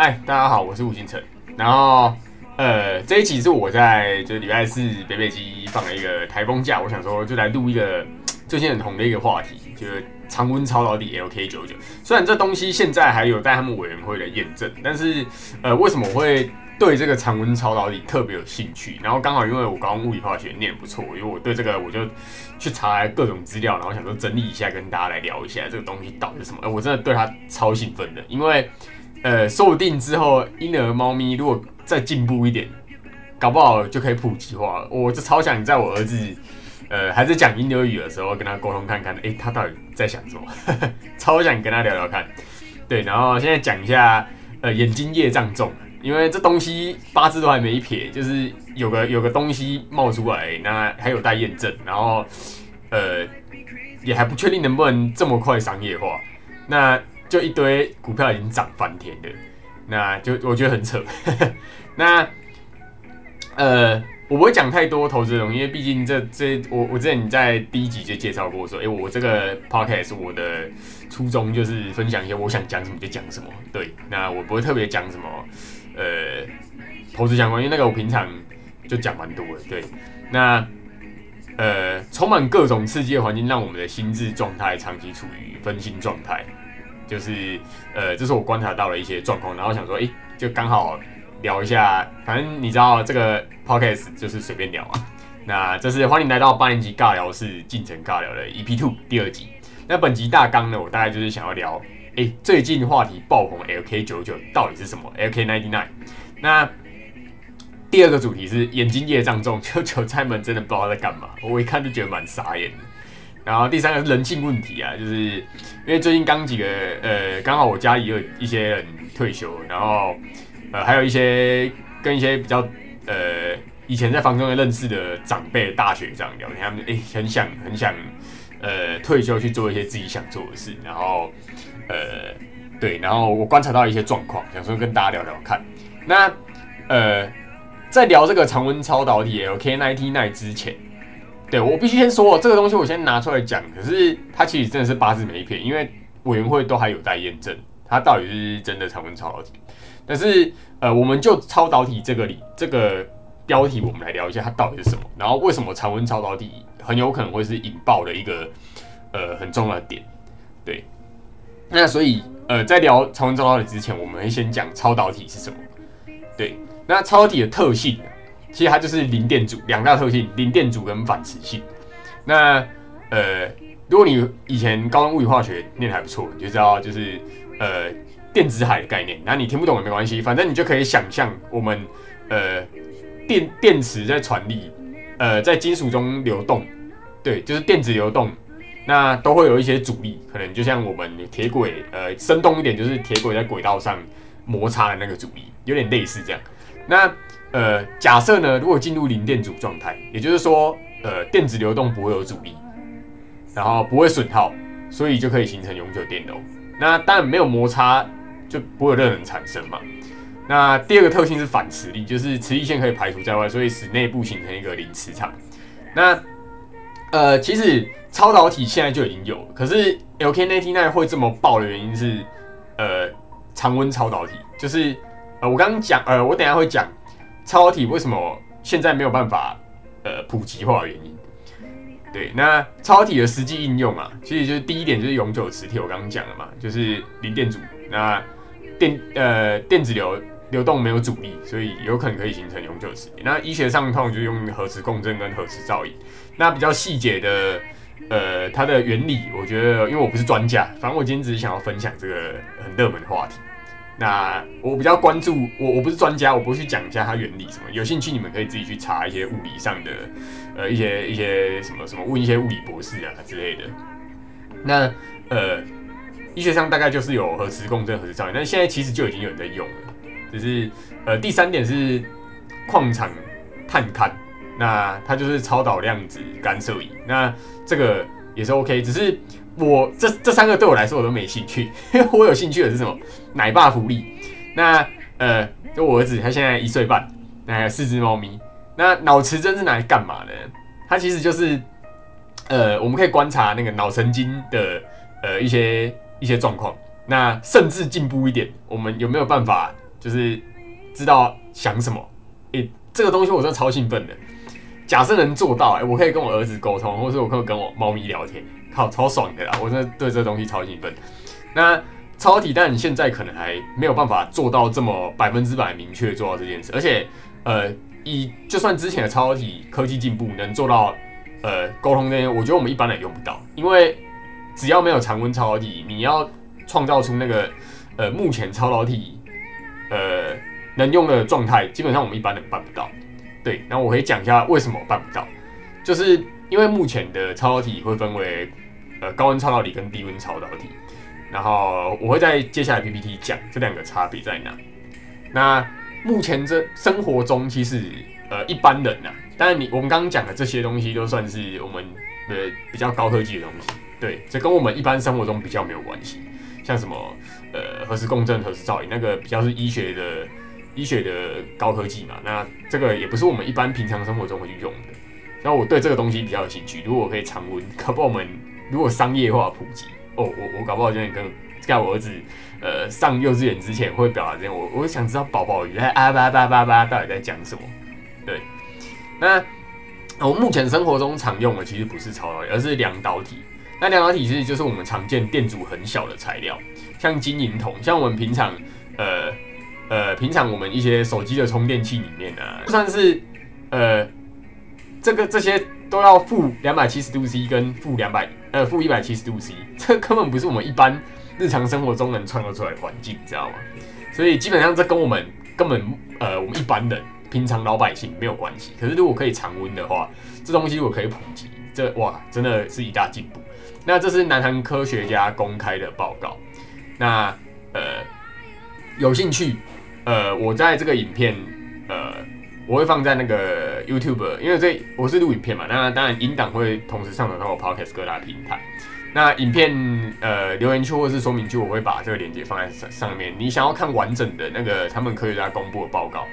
嗨，大家好，我是吴星辰。然后，呃，这一期是我在就是礼拜四北北基放了一个台风假，我想说就来录一个 最近很红的一个话题，就是常温超导体 LK 九九。虽然这东西现在还有待他们委员会的验证，但是呃，为什么我会对这个常温超导体特别有兴趣？然后刚好因为我高中物理化学念不错，因为我对这个我就去查各种资料，然后想说整理一下，跟大家来聊一下这个东西到底是什么。呃，我真的对它超兴奋的，因为呃，说不定之后婴儿猫咪如果再进步一点，搞不好就可以普及化了。我就超想在我儿子呃还在讲婴儿语的时候跟他沟通看看，诶，他到底在想什么？超想跟他聊聊看。对，然后现在讲一下呃眼睛业障重，因为这东西八字都还没撇，就是有个有个东西冒出来，那还有待验证，然后呃也还不确定能不能这么快商业化。那就一堆股票已经涨翻天的，那就我觉得很扯。那呃，我不会讲太多投资的东西，因为毕竟这这我我之前在第一集就介绍过说，哎、我这个 podcast 是我的初衷就是分享一些我想讲什么就讲什么。对，那我不会特别讲什么呃投资相关，因为那个我平常就讲蛮多的。对，那呃充满各种刺激的环境，让我们的心智状态长期处于分心状态。就是呃，这是我观察到的一些状况，然后想说，诶，就刚好聊一下，反正你知道这个 podcast 就是随便聊啊。那这是欢迎来到八年级尬聊室进程尬聊的 EP Two 第二集。那本集大纲呢，我大概就是想要聊，诶，最近话题爆红 LK 九九到底是什么？LK ninety nine。那第二个主题是眼睛业障重，就韭菜们真的不知道在干嘛，我一看就觉得蛮傻眼的。然后第三个是人性问题啊，就是因为最近刚几个呃，刚好我家里有一些人退休，然后呃还有一些跟一些比较呃以前在房中的认识的长辈大学长聊天，他们诶很想很想呃退休去做一些自己想做的事，然后呃对，然后我观察到一些状况，想说跟大家聊聊看。那呃在聊这个常温超导体 LK99 之前。对我必须先说，这个东西我先拿出来讲。可是它其实真的是八字没一撇，因为委员会都还有待验证，它到底是真的常温超导体。但是呃，我们就超导体这个里这个标题，我们来聊一下它到底是什么，然后为什么常温超导体很有可能会是引爆的一个呃很重要的点。对，那所以呃，在聊常温超导体之前，我们会先讲超导体是什么。对，那超导体的特性。其实它就是零电阻两大特性，零电阻跟反磁性。那呃，如果你以前高中物理化学念的还不错，你就知道就是呃电子海的概念。那你听不懂也没关系，反正你就可以想象我们呃电电池在传力，呃在金属中流动，对，就是电子流动，那都会有一些阻力，可能就像我们铁轨呃生动一点，就是铁轨在轨道上摩擦的那个阻力，有点类似这样。那呃，假设呢，如果进入零电阻状态，也就是说，呃，电子流动不会有阻力，然后不会损耗，所以就可以形成永久电流。那当然没有摩擦，就不会有热能产生嘛。那第二个特性是反磁力，就是磁力线可以排除在外，所以使内部形成一个零磁场。那呃，其实超导体现在就已经有，可是 LK99 会这么爆的原因是，呃，常温超导体，就是呃，我刚刚讲，呃，我等下会讲。超体为什么现在没有办法呃普及化的原因？对，那超体的实际应用啊，其实就是第一点就是永久磁铁，我刚刚讲了嘛，就是零电阻，那电呃电子流流动没有阻力，所以有可能可以形成永久磁铁。那医学上通常就用核磁共振跟核磁造影。那比较细节的呃它的原理，我觉得因为我不是专家，反正我今天只是想要分享这个很热门的话题。那我比较关注我我不是专家，我不会去讲一下它原理什么。有兴趣你们可以自己去查一些物理上的，呃一些一些什么什么问一些物理博士啊之类的。那呃医学上大概就是有核磁共振、核磁造影，但现在其实就已经有人在用了。只是呃第三点是矿场探勘，那它就是超导量子干涉仪，那这个也是 OK，只是。我这这三个对我来说我都没兴趣，因 为我有兴趣的是什么奶爸福利。那呃，就我儿子他现在一岁半，那还有四只猫咪。那脑磁针是拿来干嘛的？它其实就是呃，我们可以观察那个脑神经的呃一些一些状况。那甚至进步一点，我们有没有办法就是知道想什么。诶，这个东西我真的超兴奋的。假设能做到，哎，我可以跟我儿子沟通，或者我可以跟我猫咪聊天，靠，超爽的啦！我真的对这东西超兴奋。那超体，但你现在可能还没有办法做到这么百分之百明确做到这件事，而且，呃，以就算之前的超体科技进步能做到，呃，沟通那些，我觉得我们一般人用不到，因为只要没有常温超体，你要创造出那个，呃，目前超导体，呃，能用的状态，基本上我们一般人办不到。对，那我可以讲一下为什么办不到，就是因为目前的超导体会分为，呃，高温超导体跟低温超导体，然后我会在接下来 PPT 讲这两个差别在哪。那目前这生活中其实，呃，一般人呐，当然你我们刚刚讲的这些东西都算是我们的比较高科技的东西，对，这跟我们一般生活中比较没有关系，像什么呃核磁共振、核磁造影那个比较是医学的。医学的高科技嘛，那这个也不是我们一般平常生活中会去用的。然后我对这个东西比较有兴趣，如果可以常温，搞不好我们如果商业化普及，哦，我我搞不好现在跟在我儿子呃上幼稚园之前会表达这样，我我想知道宝宝鱼在啊叭叭叭叭到底在讲什么。对，那我目前生活中常用的其实不是超导体，而是两导体。那两导体其实就是我们常见电阻很小的材料，像金银铜，像我们平常呃。呃，平常我们一些手机的充电器里面呢，就算是呃，这个这些都要负两百七十度 C 跟负两百呃负一百七十度 C，这根本不是我们一般日常生活中能创造出来的环境，你知道吗？所以基本上这跟我们根本呃我们一般人平常老百姓没有关系。可是如果可以常温的话，这东西如果可以普及，这哇真的是一大进步。那这是南韩科学家公开的报告，那呃有兴趣。呃，我在这个影片，呃，我会放在那个 YouTube，因为这我是录影片嘛，那当然音档会同时上传到我 Podcast 各大平台。那影片呃留言区或是说明区，我会把这个链接放在上上面。你想要看完整的那个他们科学家公布的报告，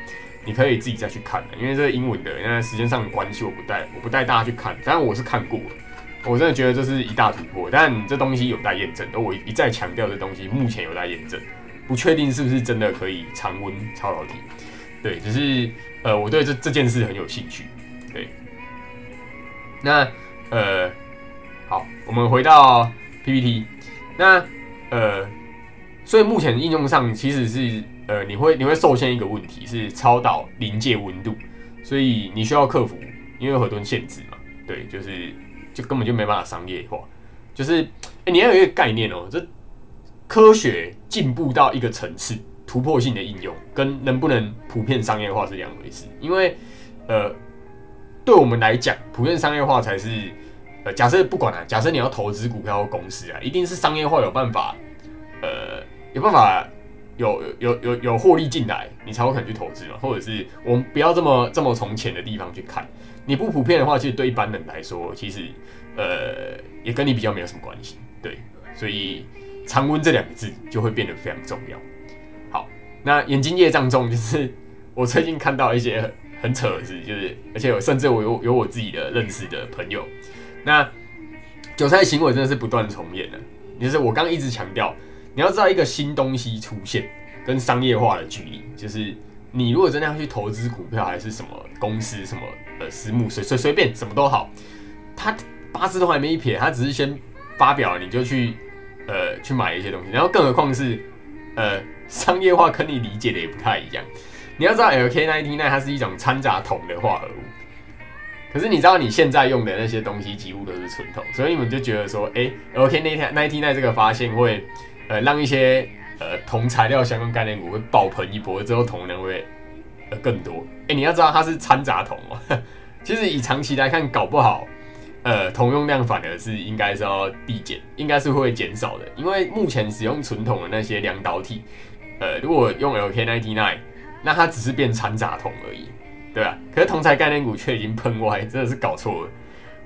你可以自己再去看，因为这是英文的，因为时间上的关系，我不带我不带大家去看。但我是看过了，我真的觉得这是一大突破，但这东西有待验证。我一再强调，这东西目前有待验证。不确定是不是真的可以常温超导体，对，只是呃，我对这这件事很有兴趣，对。那呃，好，我们回到 PPT，那呃，所以目前应用上其实是呃，你会你会受限一个问题是超导临界温度，所以你需要克服，因为有很多限制嘛，对，就是就根本就没办法商业化，就是哎，你要有一个概念哦，这。科学进步到一个层次，突破性的应用跟能不能普遍商业化是两回事。因为，呃，对我们来讲，普遍商业化才是，呃，假设不管啊，假设你要投资股票或公司啊，一定是商业化有办法，呃，有办法有有有有获利进来，你才有可能去投资嘛。或者是我们不要这么这么从浅的地方去看，你不普遍的话，其实对一般人来说，其实呃，也跟你比较没有什么关系。对，所以。常温这两个字就会变得非常重要。那眼睛业障重，就是我最近看到一些很很扯的事，就是而且甚至我有有我自己的认识的朋友，那韭菜行为真的是不断重演的。就是我刚刚一直强调，你要知道一个新东西出现跟商业化的距离，就是你如果真的要去投资股票还是什么公司什么呃私募随随随便什么都好，他八字都还没一撇，他只是先发表你就去。呃，去买一些东西，然后更何况是，呃，商业化跟你理解的也不太一样。你要知道，LK99 它是一种掺杂铜的化合物，可是你知道你现在用的那些东西几乎都是纯铜，所以你们就觉得说，哎，LK99 这个发现会，呃，让一些呃铜材料相关概念股会爆棚一波，之后铜量会呃更多。哎，你要知道它是掺杂铜哦，其实以长期来看，搞不好。呃，铜用量反而是应该是要递减，应该是会减少的，因为目前使用纯铜的那些两导体，呃，如果用 LK99，那它只是变掺杂铜而已，对吧？可是铜材概念股却已经喷歪，真的是搞错了，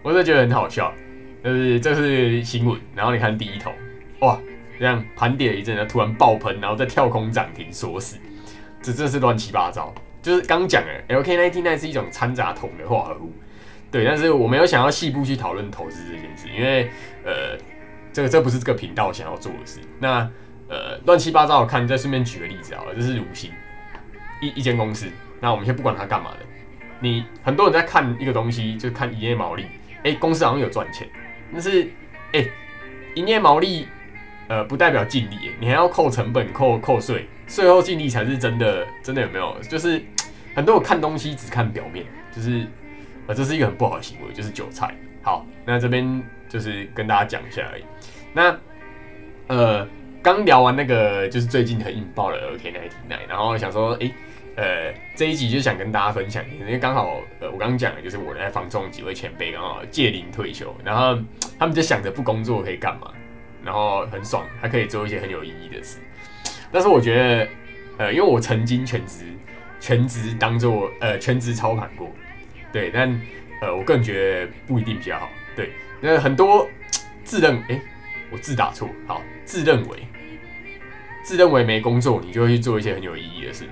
我真的觉得很好笑，就是这是新闻，然后你看第一桶，哇，这样盘跌了一阵，然后突然爆喷，然后再跳空涨停锁死，这真是乱七八糟。就是刚讲的 LK99 是一种掺杂铜的化合物。对，但是我没有想要细部去讨论投资这件事，因为呃，这个这不是这个频道想要做的事。那呃，乱七八糟，我看再顺便举个例子好了，这是五星。一一间公司，那我们先不管它干嘛的，你很多人在看一个东西，就看营业毛利，哎，公司好像有赚钱，但是哎，营业毛利呃不代表净利，你还要扣成本、扣扣税，税后净利才是真的，真的有没有？就是很多人看东西只看表面，就是呃这是一个很不好的行为，就是韭菜。好，那这边就是跟大家讲一下而已。那呃，刚聊完那个就是最近很引爆的 OK 那一题，然后想说，哎，呃，这一集就想跟大家分享，因为刚好呃，我刚刚讲的就是我在房中几位前辈刚好届龄退休，然后他们就想着不工作可以干嘛，然后很爽，还可以做一些很有意义的事。但是我觉得，呃，因为我曾经全职全职当做呃全职操盘过，对，但。呃，我个人觉得不一定比较好。对，那很多自认哎，我字打错，好，自认为自认为没工作，你就会去做一些很有意义的事。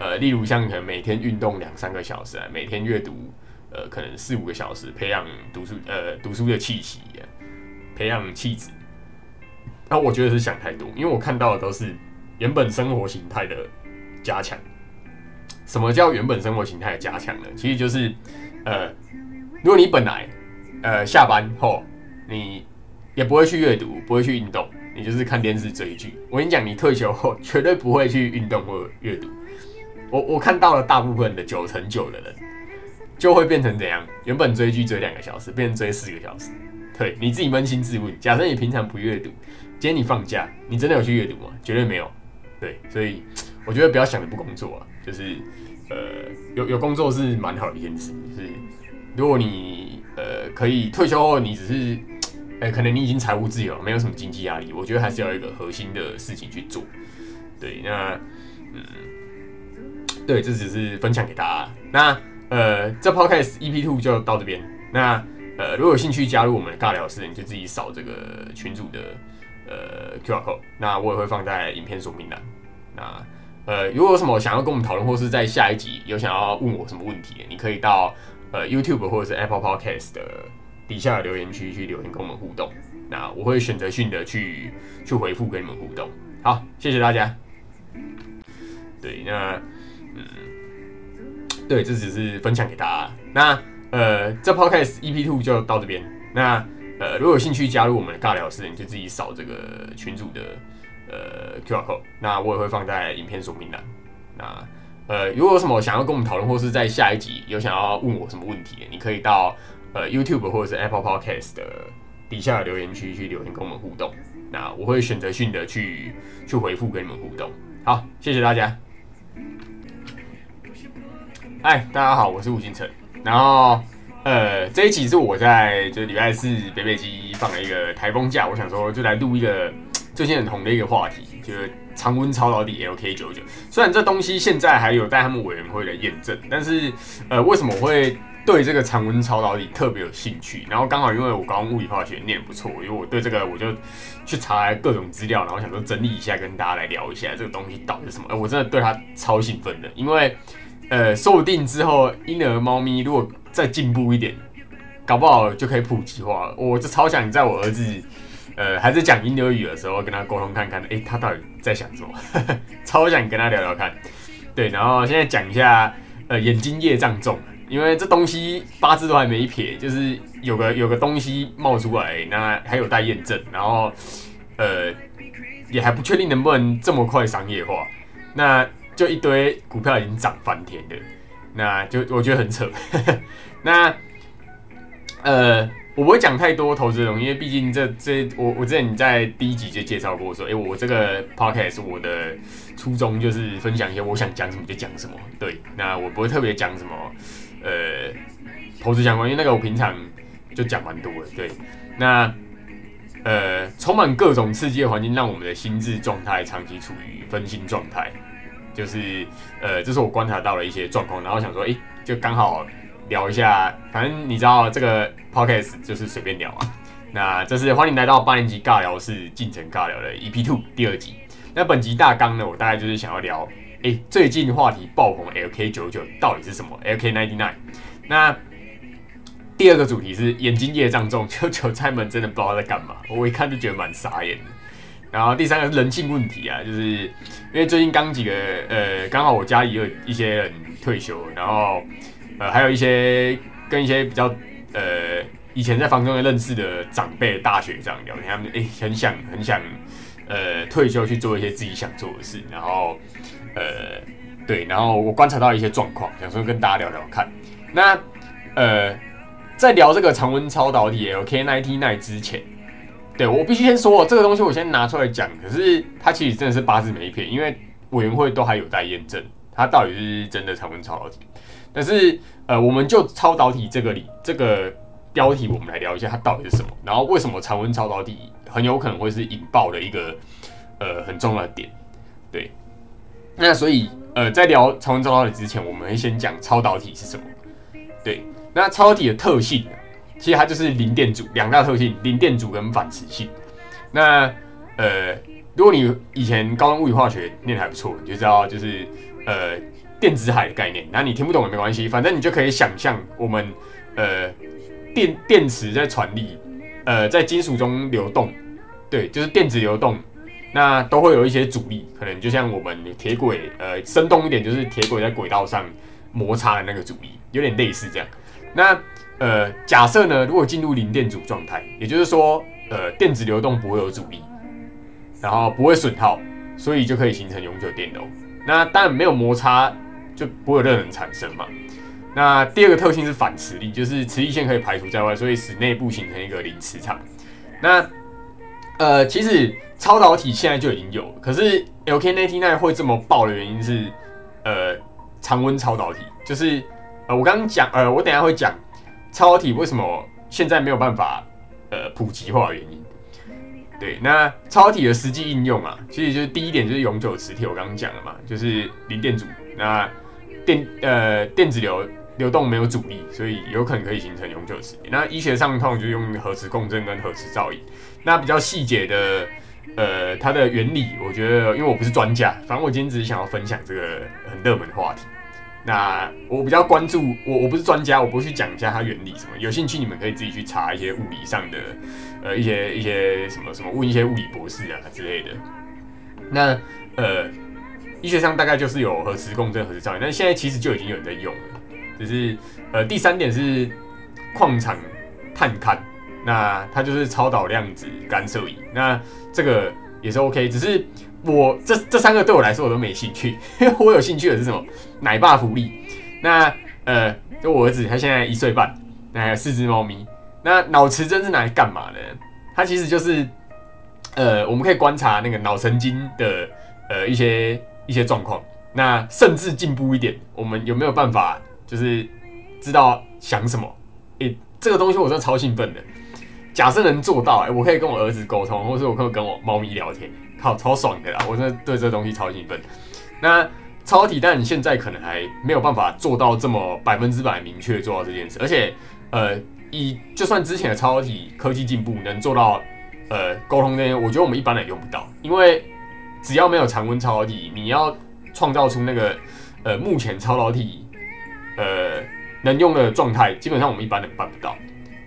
呃，例如像可能每天运动两三个小时啊，每天阅读呃可能四五个小时，培养读书呃读书的气息，培养气质。那我觉得是想太多，因为我看到的都是原本生活形态的加强。什么叫原本生活形态的加强呢？其实就是呃。如果你本来，呃，下班后你也不会去阅读，不会去运动，你就是看电视追剧。我跟你讲，你退休后绝对不会去运动或阅读。我我看到了大部分的九成九的人，就会变成怎样？原本追剧追两个小时，变成追四个小时。对，你自己扪心自问，假设你平常不阅读，今天你放假，你真的有去阅读吗？绝对没有。对，所以我觉得不要想着不工作啊，就是呃，有有工作是蛮好的一件事，是。如果你呃可以退休后，你只是，哎，可能你已经财务自由，没有什么经济压力，我觉得还是要一个核心的事情去做。对，那嗯，对，这只是分享给大家。那呃，这 podcast EP two 就到这边。那呃，如果有兴趣加入我们的尬聊室，你就自己扫这个群主的呃 QR code，那我也会放在影片说明栏。那呃，如果有什么想要跟我们讨论，或是在下一集有想要问我什么问题，你可以到。呃，YouTube 或者是 Apple Podcast 的底下的留言区去留言跟我们互动，那我会选择性的去去回复跟你们互动。好，谢谢大家。对，那嗯，对，这只是分享给大家。那呃，这 Podcast EP Two 就到这边。那呃，如果有兴趣加入我们的尬聊室，你就自己扫这个群主的呃 QR code，那我也会放在影片说明栏。那呃，如果有什么想要跟我们讨论，或是在下一集有想要问我什么问题，你可以到呃 YouTube 或者是 Apple Podcast 的底下留言区去留言跟我们互动，那我会选择性的去去回复跟你们互动。好，谢谢大家。嗨，大家好，我是吴星辰。然后呃，这一集是我在就礼拜四北北机放了一个台风假，我想说就来录一个最近很红的一个话题，就是。常温超导体 LK 九九，虽然这东西现在还有待他们委员会的验证，但是呃，为什么会对这个常温超导体特别有兴趣？然后刚好因为我高中物理化学念不错，因为我对这个我就去查各种资料，然后想说整理一下跟大家来聊一下这个东西到底是什么。哎，我真的对它超兴奋的，因为呃，说不定之后婴儿猫咪如果再进步一点，搞不好就可以普及化了。我就超想在我儿子。呃，还是讲婴儿语的时候跟他沟通看看，哎，他到底在想什么？超想跟他聊聊看。对，然后现在讲一下，呃，眼睛业障重，因为这东西八字都还没撇，就是有个有个东西冒出来，那还有待验证，然后呃，也还不确定能不能这么快商业化，那就一堆股票已经涨翻天的，那就我觉得很扯。那呃。我不会讲太多投资的东西，因为毕竟这这我我之前在第一集就介绍过说，哎，我这个 podcast 是我的初衷就是分享一些我想讲什么就讲什么。对，那我不会特别讲什么呃投资相关，因为那个我平常就讲蛮多的。对，那呃充满各种刺激的环境，让我们的心智状态长期处于分心状态，就是呃这是我观察到了一些状况，然后想说，哎，就刚好。聊一下，反正你知道这个 podcast 就是随便聊啊。那这是欢迎来到八年级尬聊室进程尬聊的 EP two 第二集。那本集大纲呢，我大概就是想要聊，哎，最近话题爆红 LK 九九到底是什么？LK ninety nine。那第二个主题是眼睛业障重，就韭菜们真的不知道在干嘛。我一看就觉得蛮傻眼的。然后第三个是人性问题啊，就是因为最近刚几个呃，刚好我家里有一些人退休，然后呃还有一些跟一些比较呃以前在房中的认识的长辈大学长聊天，他们哎很想很想呃退休去做一些自己想做的事，然后呃对，然后我观察到一些状况，想说跟大家聊聊看。那呃在聊这个常温超导体 LKN99 之前。对我必须先说，这个东西我先拿出来讲。可是它其实真的是八字没一撇，因为委员会都还有待验证，它到底是真的常温超导体。但是呃，我们就超导体这个里这个标题，我们来聊一下它到底是什么，然后为什么常温超导体很有可能会是引爆的一个呃很重要的点。对，那所以呃，在聊超温超导体之前，我们会先讲超导体是什么。对，那超导体的特性。其实它就是零电阻两大特性，零电阻跟反磁性。那呃，如果你以前高中物理化学念还不错，你就知道就是呃电子海的概念。那你听不懂也没关系，反正你就可以想象我们呃电电池在传力，呃在金属中流动，对，就是电子流动，那都会有一些阻力，可能就像我们铁轨呃生动一点，就是铁轨在轨道上摩擦的那个阻力，有点类似这样。那呃，假设呢，如果进入零电阻状态，也就是说，呃，电子流动不会有阻力，然后不会损耗，所以就可以形成永久电流。那当然没有摩擦，就不会有热能产生嘛。那第二个特性是反磁力，就是磁力线可以排除在外，所以使内部形成一个零磁场。那呃，其实超导体现在就已经有，可是 LK99 会这么爆的原因是，呃，常温超导体，就是呃，我刚刚讲，呃，我等下会讲。超导体为什么现在没有办法呃普及化的原因？对，那超导体的实际应用啊，其实就是第一点就是永久磁铁，我刚刚讲了嘛，就是零电阻，那电呃电子流流动没有阻力，所以有可能可以形成永久磁铁。那医学上通常就用核磁共振跟核磁造影。那比较细节的呃它的原理，我觉得因为我不是专家，反正我今天只是想要分享这个很热门的话题。那我比较关注，我我不是专家，我不去讲一下它原理什么。有兴趣你们可以自己去查一些物理上的，呃，一些一些什么什么，问一些物理博士啊之类的。那呃，医学上大概就是有核磁共振、核磁造影，但现在其实就已经有人在用了。只是呃，第三点是矿场探勘，那它就是超导量子干涉仪，那这个也是 OK，只是。我这这三个对我来说我都没兴趣，因 为我有兴趣的是什么奶爸福利。那呃，就我儿子他现在一岁半，那还有四只猫咪。那脑磁针是拿来干嘛的？它其实就是呃，我们可以观察那个脑神经的呃一些一些状况。那甚至进步一点，我们有没有办法就是知道想什么？诶，这个东西我真的超兴奋的。假设能做到，哎，我可以跟我儿子沟通，或者我可以跟我猫咪聊天。靠，超爽的啦！我真的对这东西超兴奋。那超体，但你现在可能还没有办法做到这么百分之百明确做到这件事。而且，呃，以就算之前的超体科技进步能做到，呃，沟通这些，我觉得我们一般人用不到。因为只要没有常温超导体，你要创造出那个呃目前超导体呃能用的状态，基本上我们一般人办不到。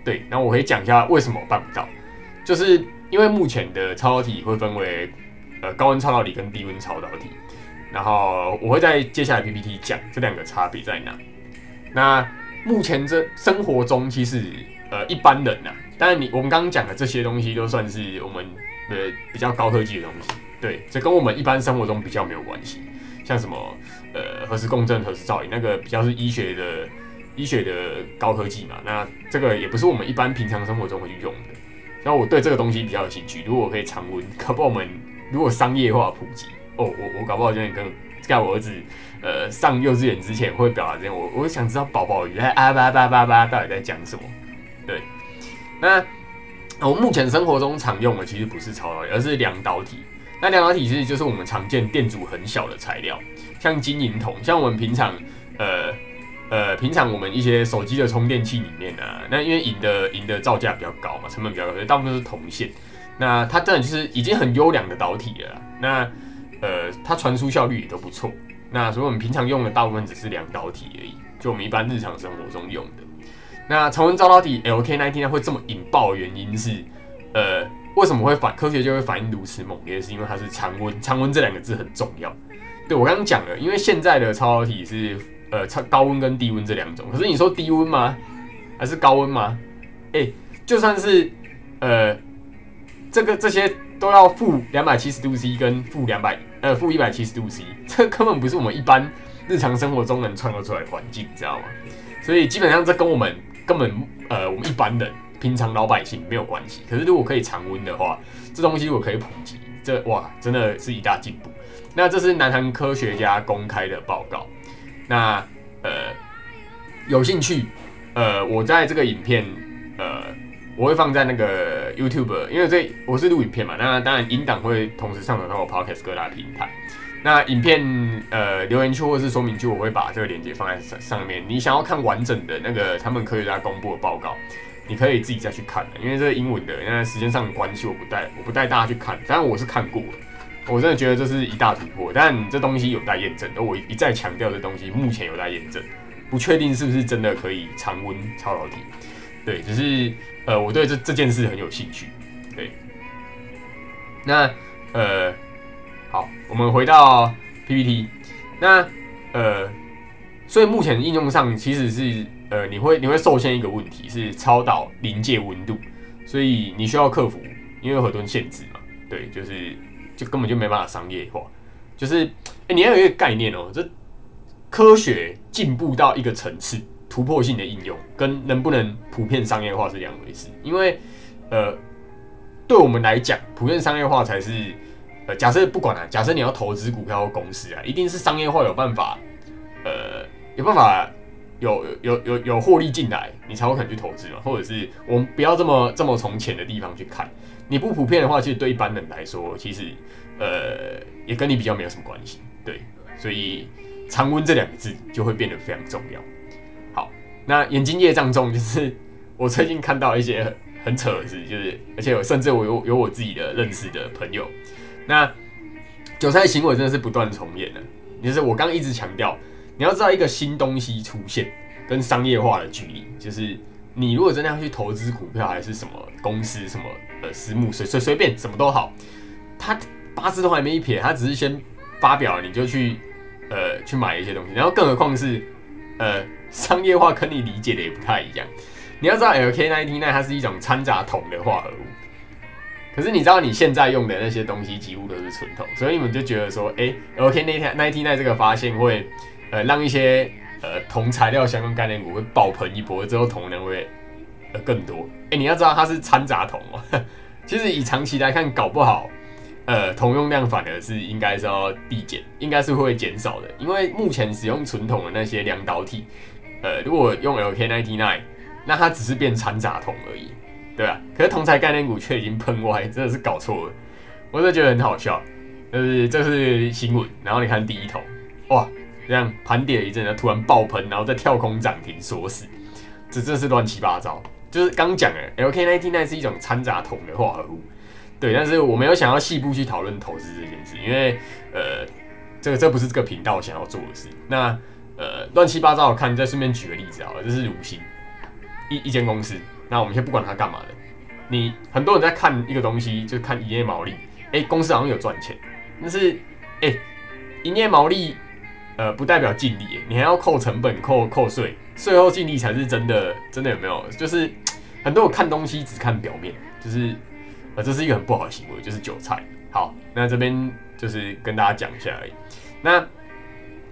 对，那我可以讲一下为什么办不到，就是因为目前的超导体会分为。呃，高温超导体跟低温超导体，然后我会在接下来 PPT 讲这两个差别在哪。那目前这生活中其实呃一般人呐，当然你我们刚刚讲的这些东西都算是我们的比较高科技的东西，对，这跟我们一般生活中比较没有关系。像什么呃核磁共振、核磁造影，那个比较是医学的医学的高科技嘛，那这个也不是我们一般平常生活中会去用的。然后我对这个东西比较有兴趣，如果可以常温，可不我们。如果商业化普及，哦，我我搞不好今天跟在我儿子呃上幼稚园之前会表达这样，我我想知道宝宝鱼在啊吧吧吧吧到底在讲什么？对，那我目前生活中常用的其实不是超导，而是两导体。那两导体其实就是我们常见电阻很小的材料，像金银铜，像我们平常呃呃平常我们一些手机的充电器里面呢，那因为银的银的造价比较高嘛，成本比较高，所以大部分是铜线。那它当然就是已经很优良的导体了。那呃，它传输效率也都不错。那所以我们平常用的大部分只是两导体而已，就我们一般日常生活中用的。那常温造导体 LK19 会这么引爆的原因是，呃，为什么会反科学就会反应如此猛烈？是因为它是常温，常温这两个字很重要。对我刚刚讲了，因为现在的超导体是呃超高温跟低温这两种，可是你说低温吗？还是高温吗？哎，就算是呃这个这些都要负两百七十度 C 跟负两百呃负一百七十度 C，这根本不是我们一般日常生活中能创造出来的环境，你知道吗？所以基本上这跟我们根本呃我们一般人。平常老百姓没有关系，可是如果可以常温的话，这东西如果可以普及，这哇真的是一大进步。那这是南韩科学家公开的报告。那呃有兴趣呃我在这个影片呃我会放在那个 YouTube，因为这我是录影片嘛，那当然音档会同时上传到我 Podcast 各大平台。那影片呃留言区或是说明区我会把这个链接放在上上面，你想要看完整的那个他们科学家公布的报告。你可以自己再去看的，因为这是英文的，因为时间上的关系，我不带我不带大家去看。当然我是看过了，我真的觉得这是一大突破，但这东西有待验证。而我一再强调，这东西目前有待验证，不确定是不是真的可以常温超导体。对，只是呃，我对这这件事很有兴趣。对，那呃，好，我们回到 PPT，那呃，所以目前应用上其实是。呃，你会你会受限一个问题是超导临界温度，所以你需要克服，因为有很多限制嘛。对，就是就根本就没办法商业化。就是，哎，你要有一个概念哦，这科学进步到一个层次，突破性的应用跟能不能普遍商业化是两回事。因为，呃，对我们来讲，普遍商业化才是，呃，假设不管啊，假设你要投资股票或公司啊，一定是商业化有办法，呃，有办法。有有有有获利进来，你才会肯去投资嘛？或者是我们不要这么这么从浅的地方去看。你不普遍的话，其实对一般人来说，其实呃也跟你比较没有什么关系。对，所以常温这两个字就会变得非常重要。好，那眼睛业障重，就是我最近看到一些很很扯的事，就是而且甚至我有有我自己的认识的朋友，那韭菜行为真的是不断重演的。就是我刚刚一直强调。你要知道一个新东西出现跟商业化的距离，就是你如果真的要去投资股票还是什么公司什么呃私募随随随便什么都好，他八字都还没一撇，他只是先发表了你就去呃去买一些东西，然后更何况是呃商业化跟你理解的也不太一样。你要知道 LK99 它是一种掺杂铜的化合物，可是你知道你现在用的那些东西几乎都是纯铜，所以你们就觉得说，哎，LK99 这个发现会。呃，让一些呃铜材料相关概念股会爆棚一波，之后铜能会呃更多。哎，你要知道它是掺杂铜哦。其实以长期来看，搞不好呃铜用量反而是应该是要递减，应该是会减少的。因为目前使用纯铜的那些量导体，呃，如果用 LK99，那它只是变掺杂铜而已，对吧？可是铜材概念股却已经喷歪，真的是搞错了。我真的觉得很好笑，就是这是新闻，然后你看第一桶，哇！这样盘跌一阵，然后突然爆喷，然后再跳空涨停锁死，这真是乱七八糟。就是刚讲的，LK99 是一种掺杂铜的化合物，对。但是我没有想要细部去讨论投资这件事，因为呃，这个这不是这个频道想要做的事。那呃，乱七八糟，我看再顺便举个例子啊，这是如新一一间公司。那我们先不管它干嘛的，你很多人在看一个东西，就看营业毛利，哎，公司好像有赚钱，但是哎，营业毛利。呃，不代表净利，你还要扣成本、扣扣税，税后净利才是真的，真的有没有？就是 很多人看东西只看表面，就是呃，这是一个很不好的行为，就是韭菜。好，那这边就是跟大家讲一下而已。那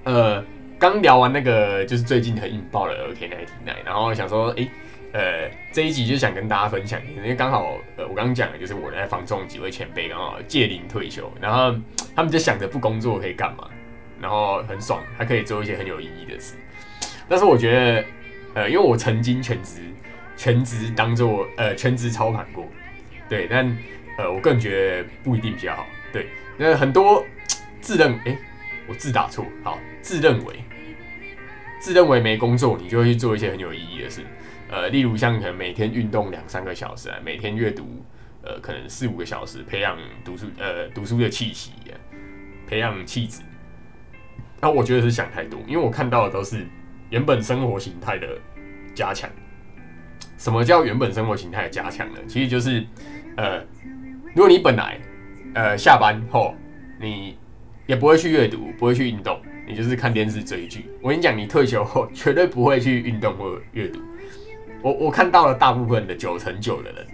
呃，刚聊完那个就是最近很引爆的 OK 那一题那，然后想说，哎，呃，这一集就想跟大家分享，因为刚好呃，我刚刚讲的就是我在房中几位前辈刚好届龄退休，然后他们就想着不工作可以干嘛。然后很爽，还可以做一些很有意义的事。但是我觉得，呃，因为我曾经全职全职当做呃全职操盘过，对，但呃，我个人觉得不一定比较好。对，那很多自认哎，我字打错，好，自认为自认为没工作，你就会去做一些很有意义的事。呃，例如像可能每天运动两三个小时啊，每天阅读呃可能四五个小时，培养读书呃读书的气息，培养气质。那我觉得是想太多，因为我看到的都是原本生活形态的加强。什么叫原本生活形态的加强呢？其实就是，呃，如果你本来呃下班后你也不会去阅读，不会去运动，你就是看电视追剧。我跟你讲，你退休后绝对不会去运动或阅读。我我看到了大部分的九成九的人，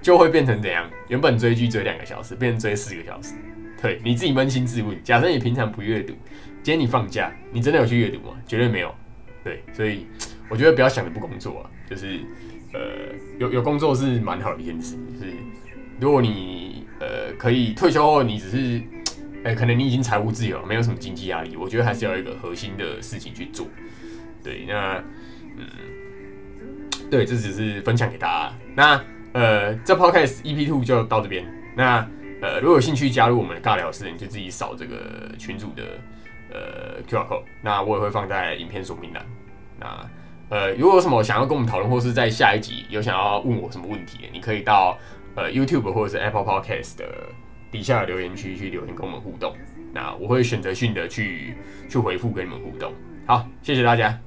就会变成怎样？原本追剧追两个小时，变成追四个小时。对，你自己扪心自问，假设你平常不阅读，今天你放假，你真的有去阅读吗？绝对没有。对，所以我觉得不要想着不工作啊，就是呃有有工作是蛮好的一件事。就是如果你呃可以退休后，你只是。哎，可能你已经财务自由，没有什么经济压力。我觉得还是要有一个核心的事情去做。对，那嗯，对，这只是分享给大家。那呃，这 podcast EP two 就到这边。那呃，如果有兴趣加入我们的尬聊室，你就自己扫这个群主的呃 QR code。那我也会放在影片说明栏。那呃，如果有什么想要跟我们讨论，或是在下一集有想要问我什么问题，你可以到呃 YouTube 或者是 Apple Podcast 的。底下的留言区去留言跟我们互动，那我会选择性的去去回复跟你们互动。好，谢谢大家。